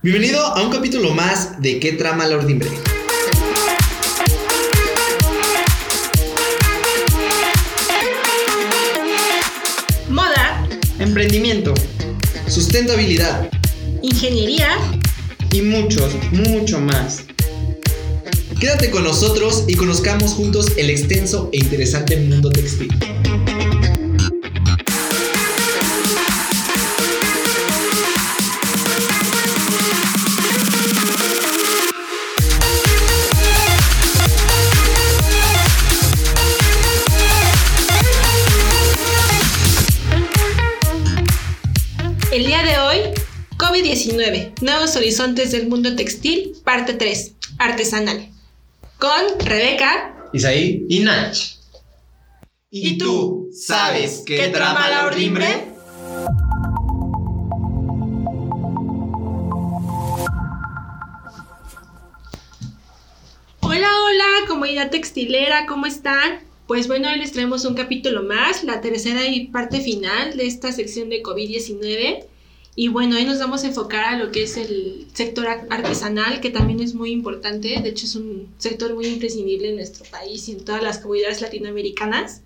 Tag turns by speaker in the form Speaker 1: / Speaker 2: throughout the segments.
Speaker 1: Bienvenido a un capítulo más de ¿Qué trama la ordimbre?
Speaker 2: Moda,
Speaker 3: Emprendimiento
Speaker 1: Sustentabilidad
Speaker 2: ingeniería,
Speaker 3: y muchos, mucho más.
Speaker 1: Quédate con nosotros y conozcamos juntos el extenso e interesante mundo textil.
Speaker 2: COVID-19, Nuevos Horizontes del Mundo Textil, parte 3, artesanal. Con Rebeca,
Speaker 1: Isaí,
Speaker 3: Y Nach.
Speaker 2: ¿Y tú
Speaker 1: sabes
Speaker 2: qué trama la ordimbre? Hola, hola, comunidad textilera, ¿cómo están? Pues bueno, hoy les traemos un capítulo más, la tercera y parte final de esta sección de COVID-19. Y bueno, hoy nos vamos a enfocar a lo que es el sector ar- artesanal, que también es muy importante. De hecho, es un sector muy imprescindible en nuestro país y en todas las comunidades latinoamericanas.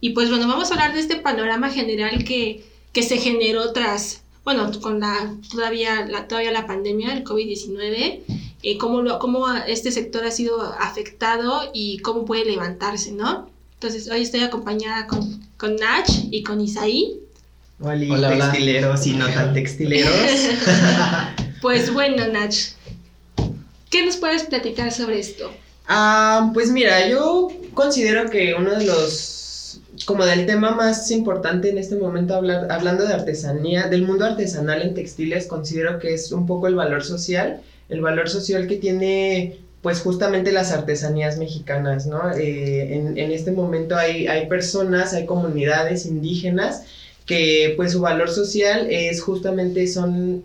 Speaker 2: Y pues bueno, vamos a hablar de este panorama general que, que se generó tras, bueno, con la todavía la, todavía la pandemia, el COVID-19, eh, cómo, lo, cómo este sector ha sido afectado y cómo puede levantarse, ¿no? Entonces, hoy estoy acompañada con, con Nach y con Isaí.
Speaker 3: Oli,
Speaker 1: Hola, hola.
Speaker 3: textileros y no tan textileros.
Speaker 2: Pues bueno, Nach, ¿qué nos puedes platicar sobre esto?
Speaker 3: Ah, pues mira, yo considero que uno de los como del tema más importante en este momento hablar, hablando de artesanía, del mundo artesanal en textiles, considero que es un poco el valor social, el valor social que tiene pues justamente las artesanías mexicanas, ¿no? Eh, en, en este momento hay, hay personas, hay comunidades indígenas que pues su valor social es justamente son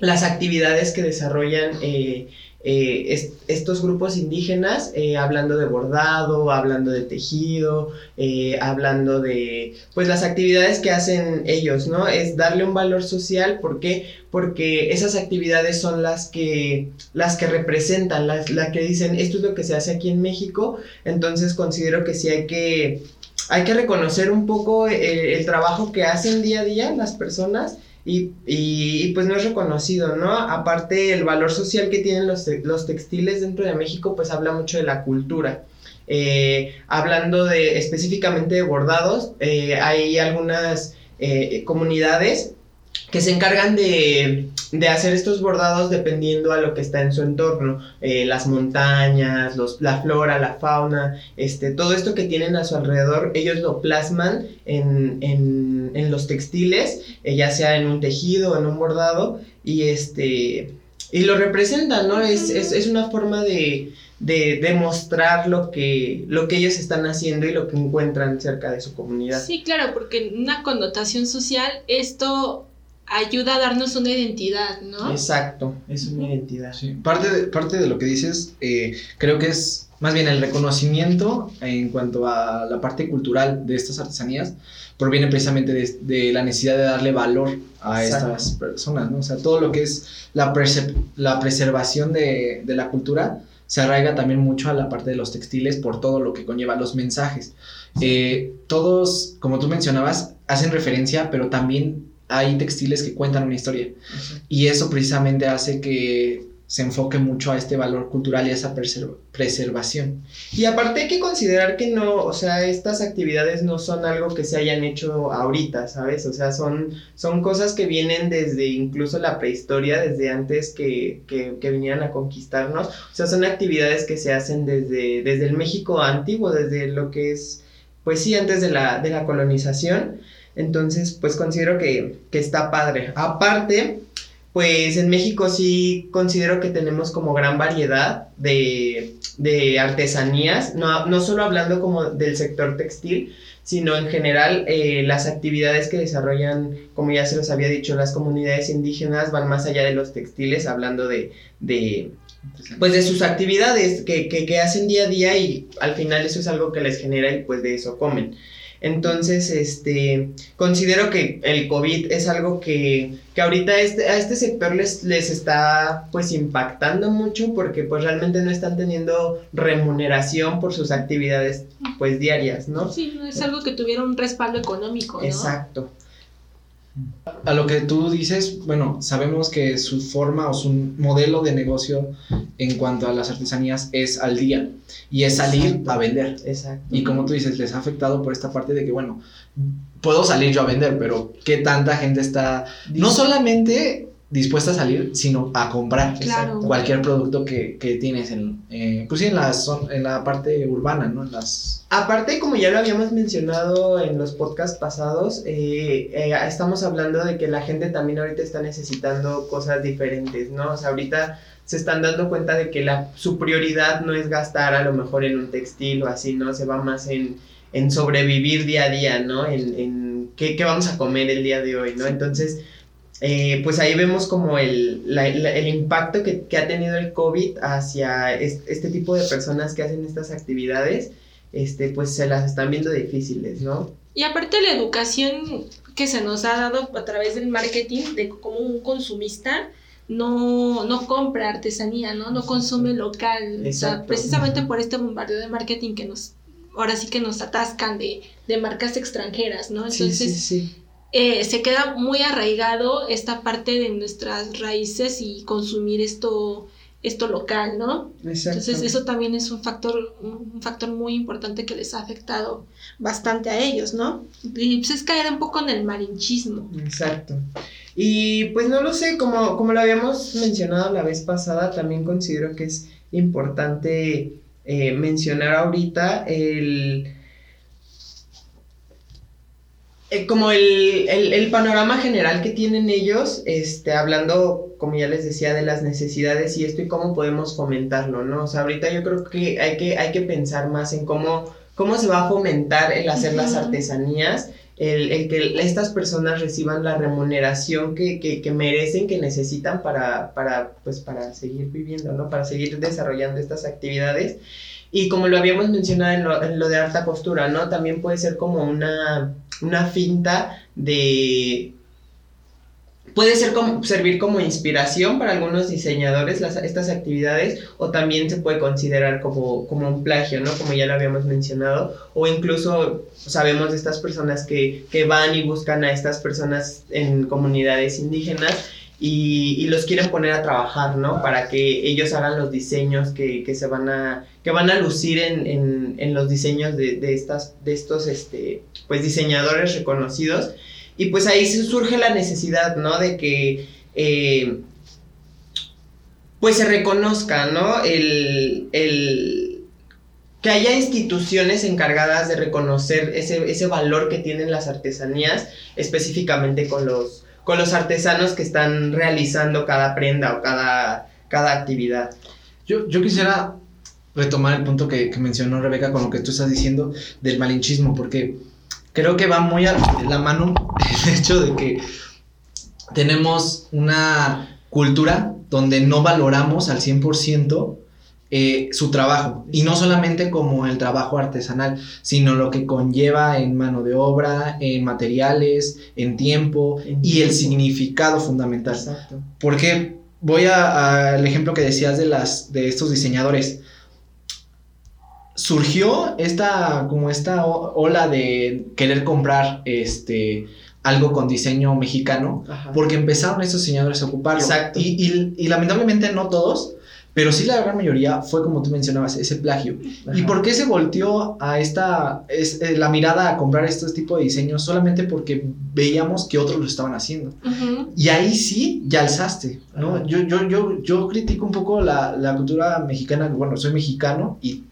Speaker 3: las actividades que desarrollan eh, eh, est- estos grupos indígenas, eh, hablando de bordado, hablando de tejido, hablando de, pues las actividades que hacen ellos, ¿no? Es darle un valor social, ¿por qué? Porque esas actividades son las que, las que representan, las, las que dicen, esto es lo que se hace aquí en México, entonces considero que sí hay que, hay que reconocer un poco el, el trabajo que hacen día a día las personas y, y- pues no es reconocido, ¿no? Aparte el valor social que tienen los, los textiles dentro de México pues habla mucho de la cultura. Eh, hablando de específicamente de bordados, eh, hay algunas eh, comunidades que se encargan de, de hacer estos bordados dependiendo a lo que está en su entorno, eh, las montañas, los, la flora, la fauna, este, todo esto que tienen a su alrededor, ellos lo plasman en, en, en los textiles, eh, ya sea en un tejido, en un bordado, y este y lo representan, ¿no? Es, es, es una forma de, de demostrar lo que, lo que ellos están haciendo y lo que encuentran cerca de su comunidad.
Speaker 2: Sí, claro, porque en una connotación social esto ayuda a darnos una identidad, ¿no?
Speaker 3: Exacto, es una identidad.
Speaker 4: Sí, parte de, parte de lo que dices, eh, creo que es más bien el reconocimiento en cuanto a la parte cultural de estas artesanías, proviene precisamente de, de la necesidad de darle valor a
Speaker 3: Exacto.
Speaker 4: estas personas, ¿no? O sea, todo lo que es la, la preservación de, de la cultura se arraiga también mucho a la parte de los textiles por todo lo que conlleva los mensajes. Eh, todos, como tú mencionabas, hacen referencia, pero también hay textiles que cuentan una historia. Y eso precisamente hace que se enfoque mucho a este valor cultural y a esa preser- preservación.
Speaker 3: Y aparte hay que considerar que no, o sea, estas actividades no son algo que se hayan hecho ahorita, ¿sabes? O sea, son, son cosas que vienen desde incluso la prehistoria, desde antes que, que, que vinieran a conquistarnos. O sea, son actividades que se hacen desde, desde el México antiguo, desde lo que es, pues sí, antes de la, de la colonización. Entonces, pues considero que, que está padre. Aparte, pues en México sí considero que tenemos como gran variedad de, de artesanías, no, no solo hablando como del sector textil, sino en general eh, las actividades que desarrollan, como ya se los había dicho, las comunidades indígenas van más allá de los textiles, hablando de, de pues de sus actividades que, que, que hacen día a día y al final eso es algo que les genera y pues de eso comen. Entonces, este, considero que el COVID es algo que, que ahorita este, a este sector les, les está pues impactando mucho porque pues realmente no están teniendo remuneración por sus actividades pues diarias, ¿no?
Speaker 2: Sí, no es algo que tuviera un respaldo económico, ¿no?
Speaker 3: Exacto.
Speaker 4: A lo que tú dices, bueno, sabemos que su forma o su modelo de negocio en cuanto a las artesanías es al día y es salir
Speaker 3: Exacto.
Speaker 4: a vender.
Speaker 3: Exacto.
Speaker 4: Y como tú dices, les ha afectado por esta parte de que, bueno, puedo salir yo a vender, pero ¿qué tanta gente está no solamente dispuesta a salir, sino a comprar
Speaker 2: Claro.
Speaker 4: cualquier producto que, que tienes en, eh, pues sí, en la, en la parte urbana, ¿no? En las...
Speaker 3: Aparte, como ya lo habíamos mencionado en los podcasts pasados, eh, eh, estamos hablando de que la gente también ahorita está necesitando cosas diferentes, ¿no? O sea, ahorita se están dando cuenta de que la, su prioridad no es gastar a lo mejor en un textil o así, ¿no? Se va más en, en sobrevivir día a día, ¿no? En, en qué, qué vamos a comer el día de hoy, ¿no? Entonces, eh, pues ahí vemos como el, la- la- el impacto que, que ha tenido el COVID hacia es- este tipo de personas que hacen estas actividades este, pues se las están viendo difíciles, ¿no?
Speaker 2: Y aparte la educación que se nos ha dado a través del marketing, de como un consumista no, no compra artesanía, ¿no? No consume local. O sea,
Speaker 3: Exacto.
Speaker 2: precisamente por este bombardeo de marketing que nos, ahora sí que nos atascan de, de marcas extranjeras, ¿no? Entonces,
Speaker 3: sí.
Speaker 2: Eh, se queda muy arraigado esta parte de nuestras raíces y consumir esto, esto local, ¿no?
Speaker 3: Exacto.
Speaker 2: Entonces eso también es un factor, un factor muy importante que les ha afectado bastante a ellos, ¿no? Y pues es caer un poco en el malinchismo.
Speaker 3: Exacto. Y pues no lo sé, como, como lo habíamos mencionado la vez pasada, también considero que es importante eh, mencionar ahorita el... eh, como el, el- el panorama general que tienen ellos, este, hablando, como ya les decía, de las necesidades y esto y cómo podemos fomentarlo, ¿no? O sea, ahorita yo creo que hay que, hay que pensar más en cómo, cómo se va a fomentar el hacer las artesanías el, el que estas personas reciban la remuneración que, que, que merecen, que necesitan para, para, pues, para seguir viviendo, ¿no? Para seguir desarrollando estas actividades. Y como lo habíamos mencionado en lo, en lo de alta costura, ¿no? También puede ser como una, una finta de... Puede ser como, servir como inspiración para algunos diseñadores las, estas actividades o también se puede considerar como, como un plagio, ¿no? Como ya lo habíamos mencionado. O incluso sabemos de estas personas que, que van y buscan a estas personas en comunidades indígenas y, y los quieren poner a trabajar, ¿no? Para que ellos hagan los diseños que, que se van a, que van a lucir en, en, en los diseños de, de, estas, de estos, este, pues, diseñadores reconocidos. Y pues ahí surge la necesidad, ¿no? De que, eh, pues se reconozca, ¿no? El, el, que haya instituciones encargadas de reconocer ese, ese valor que tienen las artesanías, específicamente con los, con los artesanos que están realizando cada prenda o cada, cada actividad.
Speaker 4: Yo, yo quisiera retomar el punto que, que mencionó Rebeca con lo que tú estás diciendo del malinchismo, porque creo que va muy a la mano el hecho de que tenemos una cultura donde no valoramos al 100% eh, su trabajo, y no solamente como el trabajo artesanal, sino lo que conlleva en mano de obra, en materiales, en tiempo
Speaker 3: En
Speaker 4: y el significado fundamental.
Speaker 3: Exacto.
Speaker 4: Porque voy a- al ejemplo que decías de las de estos diseñadores. Surgió esta como esta ola de querer comprar este algo con diseño mexicano
Speaker 3: Ajá.
Speaker 4: porque empezaron estos diseñadores a ocuparlo.
Speaker 3: Exacto.
Speaker 4: Y, y- y lamentablemente no todos, pero sí la gran mayoría fue como tú mencionabas, ese plagio. ¿Y por qué se volteó a esta, es, eh, la mirada a comprar estos tipos de diseños? Solamente porque veíamos que otros lo estaban haciendo. Y ahí sí, ya alzaste, ¿no?
Speaker 3: Ajá.
Speaker 4: Yo, yo, yo, yo critico un poco la, la cultura mexicana, bueno, soy mexicano y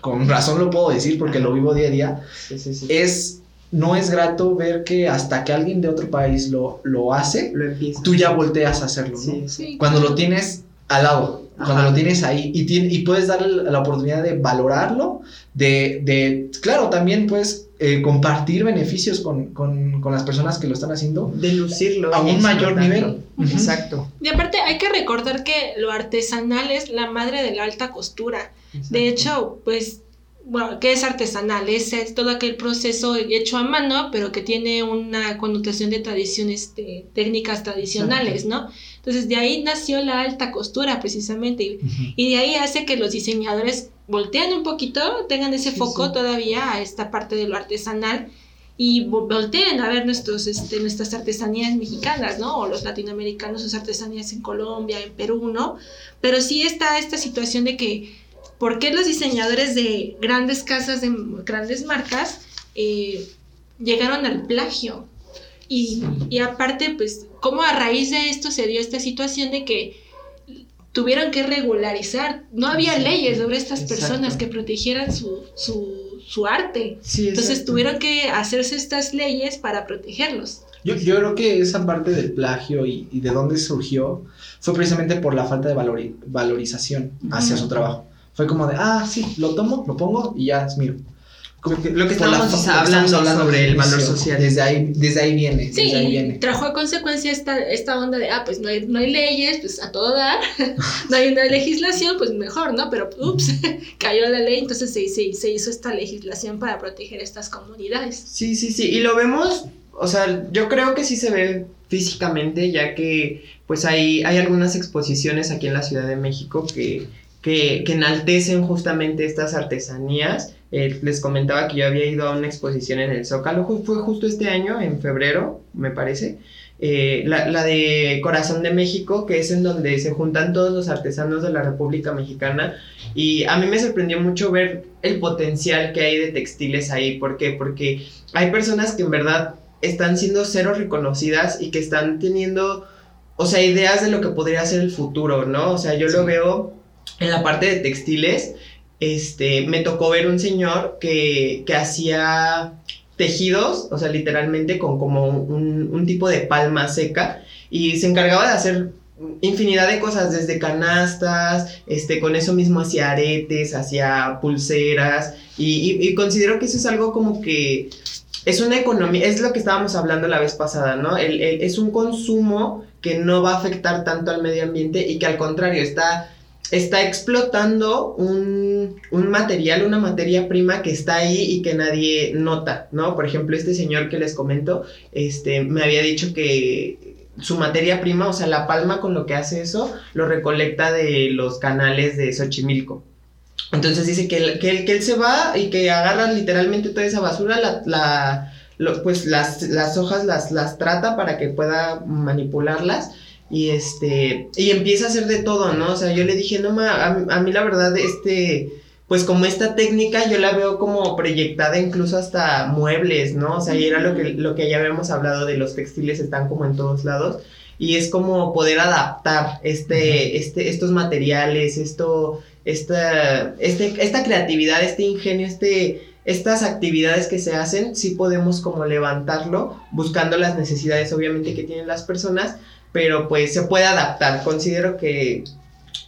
Speaker 4: con razón lo puedo decir porque lo vivo día a día,
Speaker 3: Sí, sí, sí.
Speaker 4: es, no es grato ver que hasta que alguien de otro país lo, lo hace,
Speaker 3: Lo
Speaker 4: tú ya volteas a hacerlo, ¿no? Cuando lo tienes al lado, cuando
Speaker 3: Ajá.
Speaker 4: lo tienes ahí y, tiene- y puedes darle la oportunidad de valorarlo, de, de claro, también puedes eh, compartir beneficios con, con, con las personas que lo están haciendo
Speaker 3: De lucirlo.
Speaker 4: a un mayor nivel.
Speaker 3: Exacto.
Speaker 2: Y aparte hay que recordar que lo artesanal es la madre de la alta costura. De hecho, pues bueno, que es artesanal, es, es, todo aquel proceso hecho a mano, pero que tiene una connotación de tradiciones, de técnicas tradicionales, ¿no? Entonces de ahí nació la alta costura precisamente y, y de ahí hace que los diseñadores voltean un poquito, tengan ese foco todavía a esta parte de lo artesanal y volteen a ver nuestros, este, nuestras artesanías mexicanas, ¿no? O los latinoamericanos, sus artesanías en Colombia, en Perú, ¿no? Pero sí está esta situación de que, ¿por qué los diseñadores de grandes casas, de grandes marcas, eh, llegaron al plagio? Y, y aparte, pues, ¿cómo a raíz de esto se dio esta situación de que tuvieron que regularizar. No había leyes sobre estas personas que protegieran su, su, su arte. Entonces tuvieron que hacerse estas leyes para protegerlos.
Speaker 4: Yo, yo creo que esa parte del plagio y, y, de dónde surgió fue precisamente por la falta de valori valorización hacia su trabajo. Fue como de, ah, sí, lo tomo, lo pongo y ya es mío
Speaker 3: lo que estamos hablando, hablando sobre el valor social.
Speaker 4: Desde ahí, desde ahí viene.
Speaker 2: Sí,
Speaker 4: ahí viene.
Speaker 2: trajo a consecuencia esta, esta onda de, ah, pues no hay, no hay leyes, pues a todo dar, no hay una legislación, pues mejor, ¿no? Pero, ups, cayó la ley, entonces se, se, se hizo esta legislación para proteger estas comunidades.
Speaker 3: Sí, sí, sí, y lo vemos, o sea, yo creo que sí se ve físicamente, ya que pues hay, hay algunas exposiciones aquí en la Ciudad de México que, que, que enaltecen justamente estas artesanías eh, les comentaba que yo había ido a una exposición en el Zócalo, fue justo este año, en febrero, me parece. Eh, la, la, de Corazón de México, que es en donde se juntan todos los artesanos de la República Mexicana. Y a mí me sorprendió mucho ver el potencial que hay de textiles ahí. ¿Por qué? Porque hay personas que en verdad están siendo cero reconocidas y que están teniendo, o sea, ideas de lo que podría ser el futuro, ¿no? O sea, yo lo veo en la parte de textiles este, me tocó ver un señor que, que hacía tejidos, o sea, literalmente con como un, un, tipo de palma seca, y se encargaba de hacer infinidad de cosas, desde canastas, este, con eso mismo hacía aretes, hacía pulseras, y, y, considero que eso es algo como que es una economía, es lo que estábamos hablando la vez pasada, ¿no? El, el, es un consumo que no va a afectar tanto al medio ambiente y que al contrario está está explotando un, material, una materia prima que está ahí y que nadie nota, ¿no? Por ejemplo, este señor que les comento, este, me había dicho que su materia prima, o sea, la palma con lo que hace eso, lo recolecta de los canales de Xochimilco. Entonces dice que él, que él, se va y que agarra literalmente toda esa basura, la, la pues las, las hojas las, las trata para que pueda manipularlas y este, y empieza a hacer de todo, ¿no? O sea, yo le dije, no, ma, a, mí la verdad, este, pues como esta técnica yo la veo como proyectada incluso hasta muebles, ¿no? O sea, y era lo que, lo que ya habíamos hablado de los textiles están como en todos lados. Y es como poder adaptar este, este, estos materiales, esto, esta, este, esta creatividad, este ingenio, este, estas actividades que se hacen, sí podemos como levantarlo, buscando las necesidades obviamente que tienen las personas, pero pues se puede adaptar. Considero que,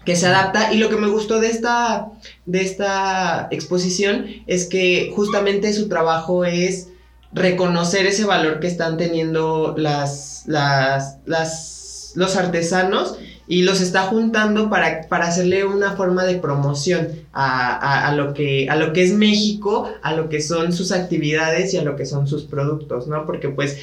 Speaker 3: que se adapta y lo que me gustó de esta, de esta exposición es que justamente su trabajo es reconocer ese valor que están teniendo las, las, las, los artesanos y los está juntando para, para hacerle una forma de promoción a, a, lo que, a lo que es México, a lo que son sus actividades y a lo que son sus productos, ¿no? Porque pues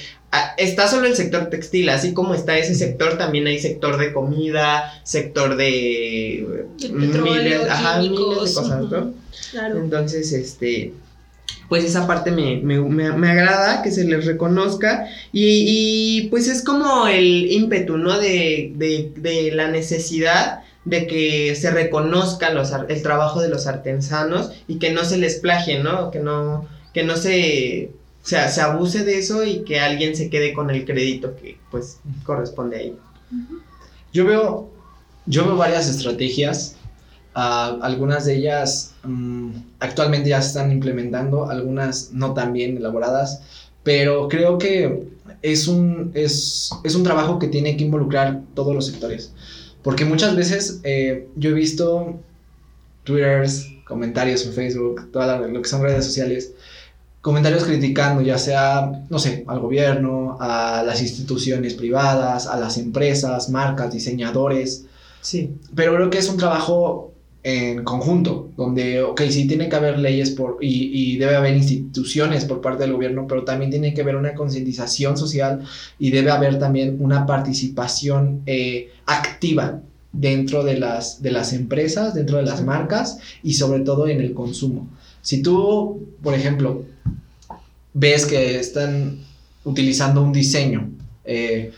Speaker 3: está solo el sector textil, así como está ese sector, también hay sector de comida, sector de, miles, ajá, miles de cosas, ¿no? Claro. Entonces, este, pues esa parte me, me, me, agrada, que se les reconozca y, y, pues es como el ímpetu, ¿no? De, de, de la necesidad de que se reconozca los, el trabajo de los artesanos y que no se les plagie, ¿no? Que no, que no se, se, se abuse de eso y que alguien se quede con el crédito que pues corresponde a ellos.
Speaker 4: Yo veo, yo veo varias estrategias algunas de ellas um, actualmente ya se están implementando, algunas no tan bien elaboradas, pero creo que es un, es, es un trabajo que tiene que involucrar todos los sectores. Porque muchas veces eh, yo he visto twitters, comentarios en Facebook, todo lo que son redes sociales, comentarios criticando ya sea, no sé, al gobierno, a las instituciones privadas, a las empresas, marcas, diseñadores. Sí. Pero creo que es un trabajo en conjunto, donde, ok, sí tiene que haber leyes por, y, y, debe haber instituciones por parte del gobierno, pero también tiene que haber una concientización social y debe haber también una participación eh, activa dentro de las, de las empresas, dentro de las marcas y sobre todo en el consumo. Si tú, por ejemplo, ves que están utilizando un diseño, eh,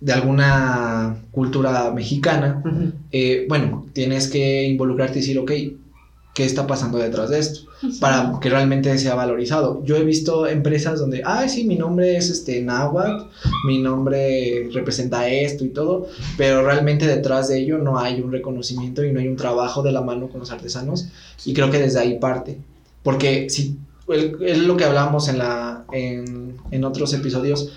Speaker 4: de alguna cultura mexicana, eh, bueno, tienes que involucrarte y decir, ok, ¿qué está pasando detrás de esto? Para que realmente sea valorizado. Yo he visto empresas donde, ay, sí, mi nombre es este náhuatl, mi nombre representa esto y todo, pero realmente detrás de ello no hay un reconocimiento y no hay un trabajo de la mano con los artesanos y creo que desde ahí parte. Porque si, es lo que hablamos en, la, en, en otros episodios,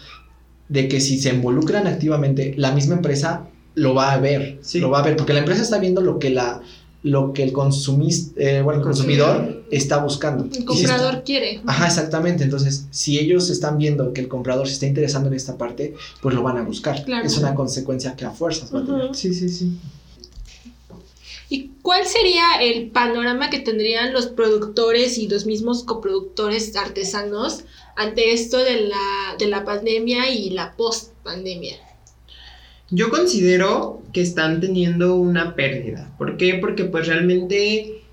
Speaker 4: de que si se involucran activamente, la misma empresa lo va a ver, lo va a ver, porque la empresa está viendo lo que la lo que el consumista, eh, bueno, el consumidor está buscando.
Speaker 2: El comprador quiere.
Speaker 4: Ajá, exactamente. Entonces, si ellos están viendo que el comprador se está interesando en esta parte, pues lo van a buscar. Es una consecuencia que a fuerzas va a tener.
Speaker 3: Sí, sí, sí.
Speaker 2: ¿Y cuál sería el panorama que tendrían los productores y los mismos coproductores artesanos ante esto de la, de la pandemia y la post-pandemia?
Speaker 3: Yo considero que están teniendo una pérdida. ¿Por qué? Porque pues realmente,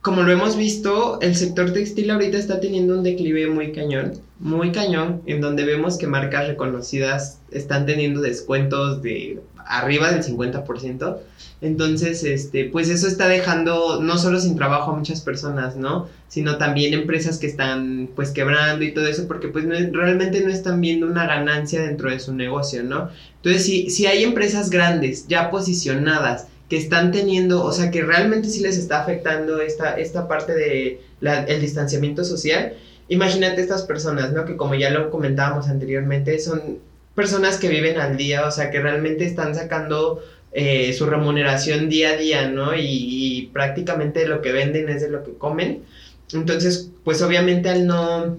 Speaker 3: como lo hemos visto, el sector textil ahorita está teniendo un declive muy cañón, muy cañón, en donde vemos que marcas reconocidas están teniendo descuentos de arriba del 50%. Entonces, este, pues eso está dejando no solo sin trabajo a muchas personas, ¿no? Sino también empresas que están pues quebrando y todo eso porque pues realmente no están viendo una ganancia dentro de su negocio, ¿no? Entonces, si, si hay empresas grandes ya posicionadas que están teniendo, o sea, que realmente sí les está afectando esta, esta parte de el distanciamiento social, imagínate estas personas, ¿no? Que como ya lo comentábamos anteriormente, son personas que viven al día, o sea, que realmente están sacando eh, su remuneración día a día, ¿no? Y, prácticamente lo que venden es de lo que comen. Entonces, pues obviamente al no,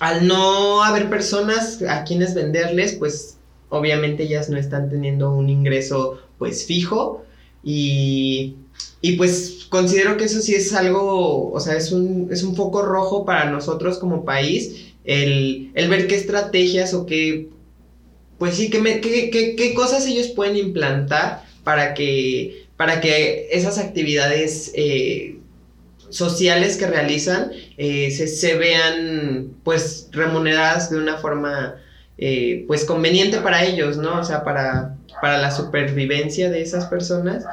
Speaker 3: al no haber personas a quienes venderles, pues obviamente ellas no están teniendo un ingreso pues fijo y, y pues considero que eso sí es algo, o sea, es un, es un foco rojo para nosotros como país, el, el ver qué estrategias o qué pues sí, ¿qué, qué, cosas ellos pueden implantar para que, para que esas actividades eh, sociales que realizan eh, se, vean pues remuneradas de una forma eh, pues conveniente para ellos, ¿no? O sea, para, para la supervivencia de esas personas.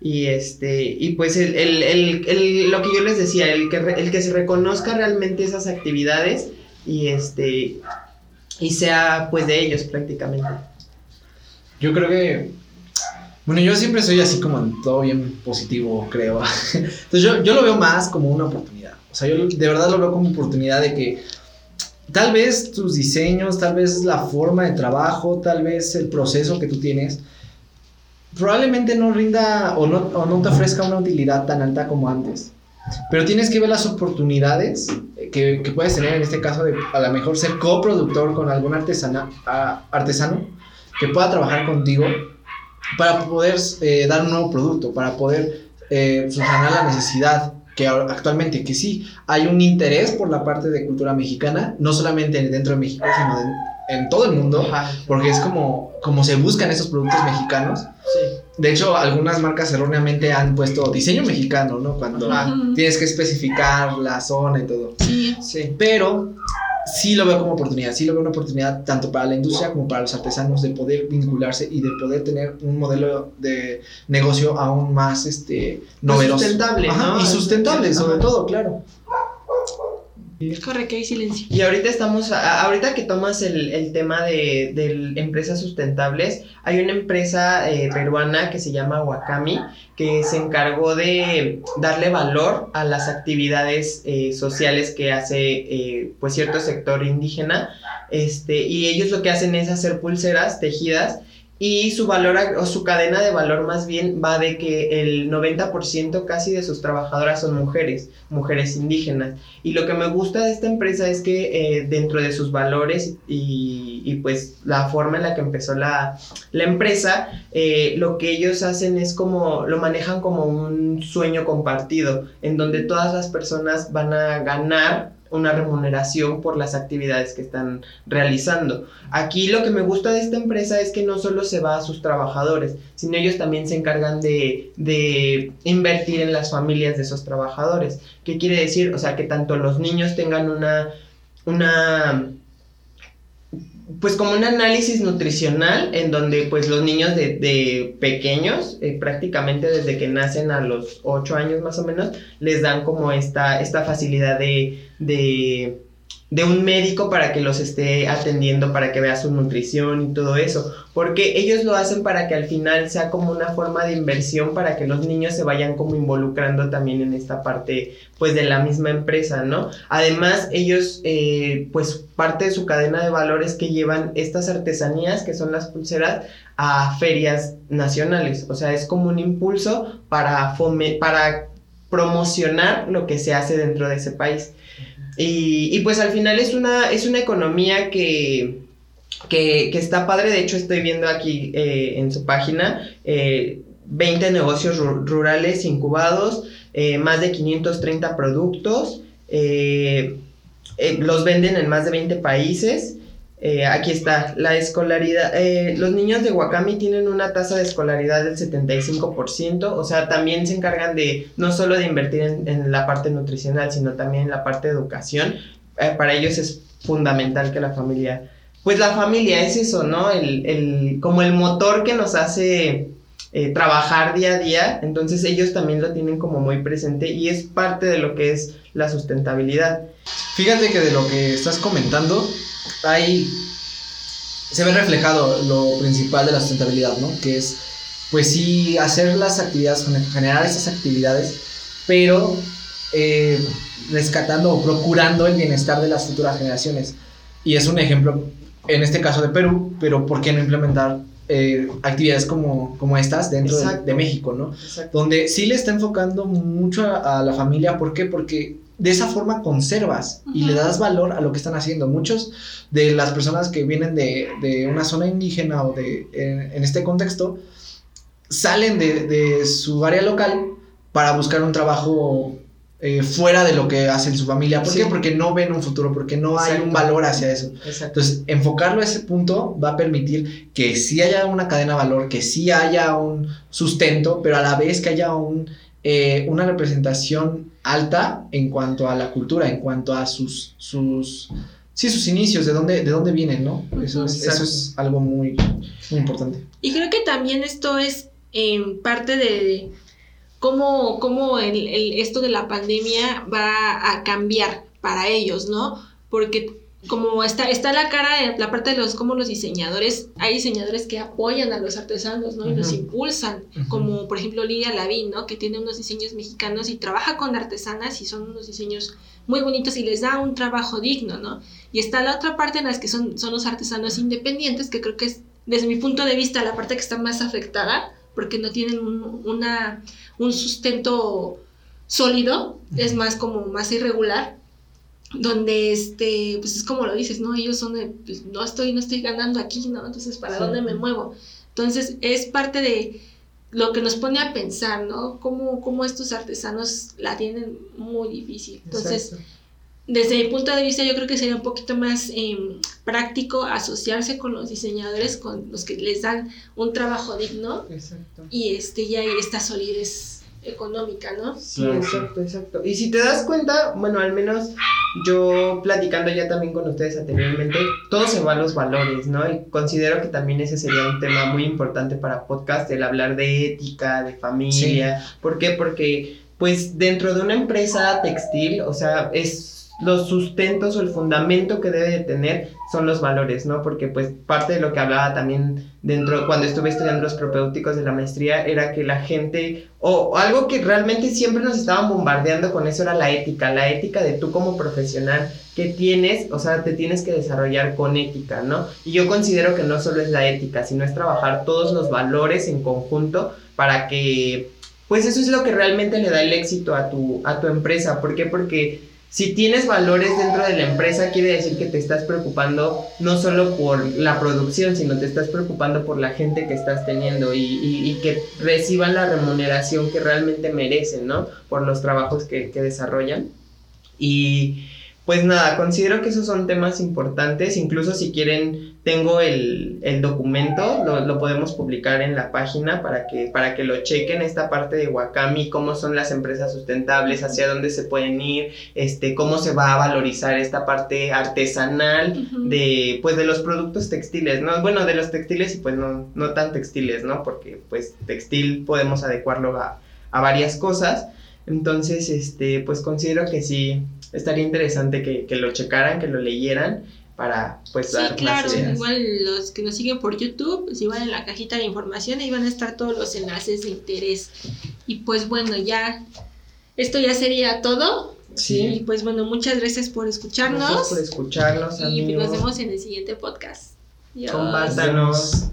Speaker 3: Y este, y pues el, lo que yo les decía, el que, el que se reconozca realmente esas actividades y este y sea pues de ellos prácticamente.
Speaker 4: Yo creo que, bueno, yo siempre soy así como todo bien positivo, creo. Entonces yo, yo lo veo más como una oportunidad. O sea, yo de verdad lo veo como oportunidad de que tal vez tus diseños, tal vez la forma de trabajo, tal vez el proceso que tú tienes, probablemente no rinda o no, o no te ofrezca una utilidad tan alta como antes. Pero tienes que ver las oportunidades que, que, puedes tener en este caso de a lo mejor ser coproductor con algún artesana, artesano que pueda trabajar contigo para poder eh, dar un nuevo producto, para poder eh, solucionar la necesidad que actualmente, que sí, hay un interés por la parte de cultura mexicana, no solamente dentro de México, sino en todo el mundo, porque es como, como se buscan esos productos mexicanos. Sí. De hecho, algunas marcas erróneamente han puesto diseño mexicano, ¿no? Cuando tienes que especificar la zona y todo.
Speaker 2: Sí.
Speaker 4: sí. Pero sí lo veo como oportunidad, sí lo veo una oportunidad tanto para la industria como para los artesanos de poder vincularse y de poder tener un modelo de negocio aún más este novedoso.
Speaker 3: Sustentable, ¿no?
Speaker 4: Y sustentable, sobre todo, claro.
Speaker 2: Correcto, hay silencio.
Speaker 3: Y ahorita estamos, ahorita que tomas el, tema de, empresas sustentables, hay una empresa eh, peruana que se llama Wakami, que se encargó de darle valor a las actividades eh, sociales que hace eh, pues cierto sector indígena, este, y ellos lo que hacen es hacer pulseras tejidas y su valor o su cadena de valor más bien va de que el 90% casi de sus trabajadoras son mujeres, mujeres indígenas. Y lo que me gusta de esta empresa es que eh, dentro de sus valores y, y, pues la forma en la que empezó la, la empresa, eh, lo que ellos hacen es como, lo manejan como un sueño compartido, en donde todas las personas van a ganar una remuneración por las actividades que están realizando. Aquí lo que me gusta de esta empresa es que no solo se va a sus trabajadores, sino ellos también se encargan de, de invertir en las familias de esos trabajadores. ¿Qué quiere decir? O sea, que tanto los niños tengan una, una pues como un análisis nutricional en donde pues los niños de, de pequeños, eh, prácticamente desde que nacen a los 8 años más o menos, les dan como esta, esta facilidad de, de, de un médico para que los esté atendiendo, para que vea su nutrición y todo eso, porque ellos lo hacen para que al final sea como una forma de inversión para que los niños se vayan como involucrando también en esta parte pues de la misma empresa, ¿no? Además ellos eh, pues parte de su cadena de valores que llevan estas artesanías que son las pulseras a ferias nacionales, o sea es como un impulso para, promocionar lo que se hace dentro de ese país. Y, y, pues al final es una, es una economía que, que, que está padre, de hecho estoy viendo aquí eh, en su página eh, 20 negocios ru rurales incubados, eh, más de 530 productos, eh, los venden en más de 20 países. Eh, aquí está, la escolaridad. Eh, los niños de Wakami tienen una tasa de escolaridad del 75%, o sea, también se encargan de no solo de invertir en, la parte nutricional, sino también en la parte de educación. Eh, para ellos es fundamental que la familia, pues la familia es eso, ¿no? El, el, como el motor que nos hace trabajar día a día, entonces ellos también lo tienen como muy presente y es parte de lo que es la sustentabilidad.
Speaker 4: Fíjate que de lo que estás comentando, hay, se ve reflejado lo principal de la sustentabilidad, ¿no? Que es, pues sí, hacer las actividades, generar esas actividades, pero eh, rescatando o procurando el bienestar de las futuras generaciones. Y es un ejemplo, en este caso de Perú, pero ¿por qué no implementar eh, actividades como, como estas dentro de, de, México, ¿no? Exacto. Donde sí le está enfocando mucho a, a, la familia, ¿por qué? Porque de esa forma conservas uh -huh. y le das valor a lo que están haciendo. Muchos de las personas que vienen de, de una zona indígena o de, en, en este contexto, salen de, de, su área local para buscar un trabajo eh, fuera de lo que hacen su familia. ¿Por sí. qué? Porque no ven un futuro, porque no Exacto. hay un valor hacia eso. Exacto. Entonces, enfocarlo a ese punto va a permitir que sí haya una cadena de valor, que sí haya un sustento, pero a la vez que haya un, eh, una representación alta en cuanto a la cultura, en cuanto a sus, sus, sí, sus inicios, de dónde, de dónde vienen, ¿no? Eso es, eso es algo muy, muy importante.
Speaker 2: Y creo que también esto es eh, parte de cómo, cómo el, el, esto de la pandemia va a cambiar para ellos, ¿no? Porque como está, está la cara la parte de los como los diseñadores, hay diseñadores que apoyan a los artesanos, ¿no? Y uh -huh. los impulsan, uh -huh. como por ejemplo Lidia Lavín, ¿no? Que tiene unos diseños mexicanos y trabaja con artesanas y son unos diseños muy bonitos y les da un trabajo digno, ¿no? Y está la otra parte en las que son, son los artesanos independientes, que creo que es, desde mi punto de vista, la parte que está más afectada, porque no tienen un, una, un sustento sólido, uh -huh. es más como más irregular, donde este pues es como lo dices no ellos son de, pues, no estoy no estoy ganando aquí no entonces para sí. dónde me muevo entonces es parte de lo que nos pone a pensar no cómo, cómo estos artesanos la tienen muy difícil entonces Exacto. desde mi punto de vista yo creo que sería un poquito más eh, práctico asociarse con los diseñadores con los que les dan un trabajo digno
Speaker 3: Exacto.
Speaker 2: y este ya esta solidez económica, ¿no?
Speaker 3: Sí, claro. exacto, exacto. Y si te das cuenta, bueno, al menos yo platicando ya también con ustedes anteriormente, todo se va a los valores, ¿no? Y considero que también ese sería un tema muy importante para podcast, el hablar de ética, de familia. Sí. ¿Por qué? Porque, pues, dentro de una empresa textil, o sea, es los sustentos o el fundamento que debe de tener son los valores, ¿no? Porque pues parte de lo que hablaba también dentro, cuando estuve estudiando los propéuticos de la maestría, era que la gente, o algo que realmente siempre nos estaban bombardeando con eso era la ética, la ética de tú como profesional que tienes, o sea, te tienes que desarrollar con ética, ¿no? Y yo considero que no solo es la ética, sino es trabajar todos los valores en conjunto para que, pues eso es lo que realmente le da el éxito a tu, a tu empresa. ¿Por qué? Porque si tienes valores dentro de la empresa, quiere decir que te estás preocupando no solo por la producción, sino te estás preocupando por la gente que estás teniendo y, que reciban la remuneración que realmente merecen, ¿no? Por los trabajos que, que desarrollan. Y pues nada, considero que esos son temas importantes, incluso si quieren, tengo el, documento, lo, podemos publicar en la página para que, para que lo chequen, esta parte de Wakami, cómo son las empresas sustentables, hacia dónde se pueden ir, este, cómo se va a valorizar esta parte artesanal de, pues, de los productos textiles, ¿no? Bueno, de los textiles y pues no, no tan textiles, ¿no? Porque pues textil podemos adecuarlo a, a varias cosas, entonces, este, pues considero que sí, estaría interesante que, que lo checaran, que lo leyeran para pues
Speaker 2: sí, claro, igual los que nos siguen por YouTube, pues igual en la cajita de información ahí van a estar todos los enlaces de interés. Y pues bueno, ya esto ya sería todo. Sí. Y pues bueno, muchas gracias por escucharnos.
Speaker 3: Gracias por escucharnos.
Speaker 2: Y nos vemos en el siguiente podcast.
Speaker 3: Compártanos.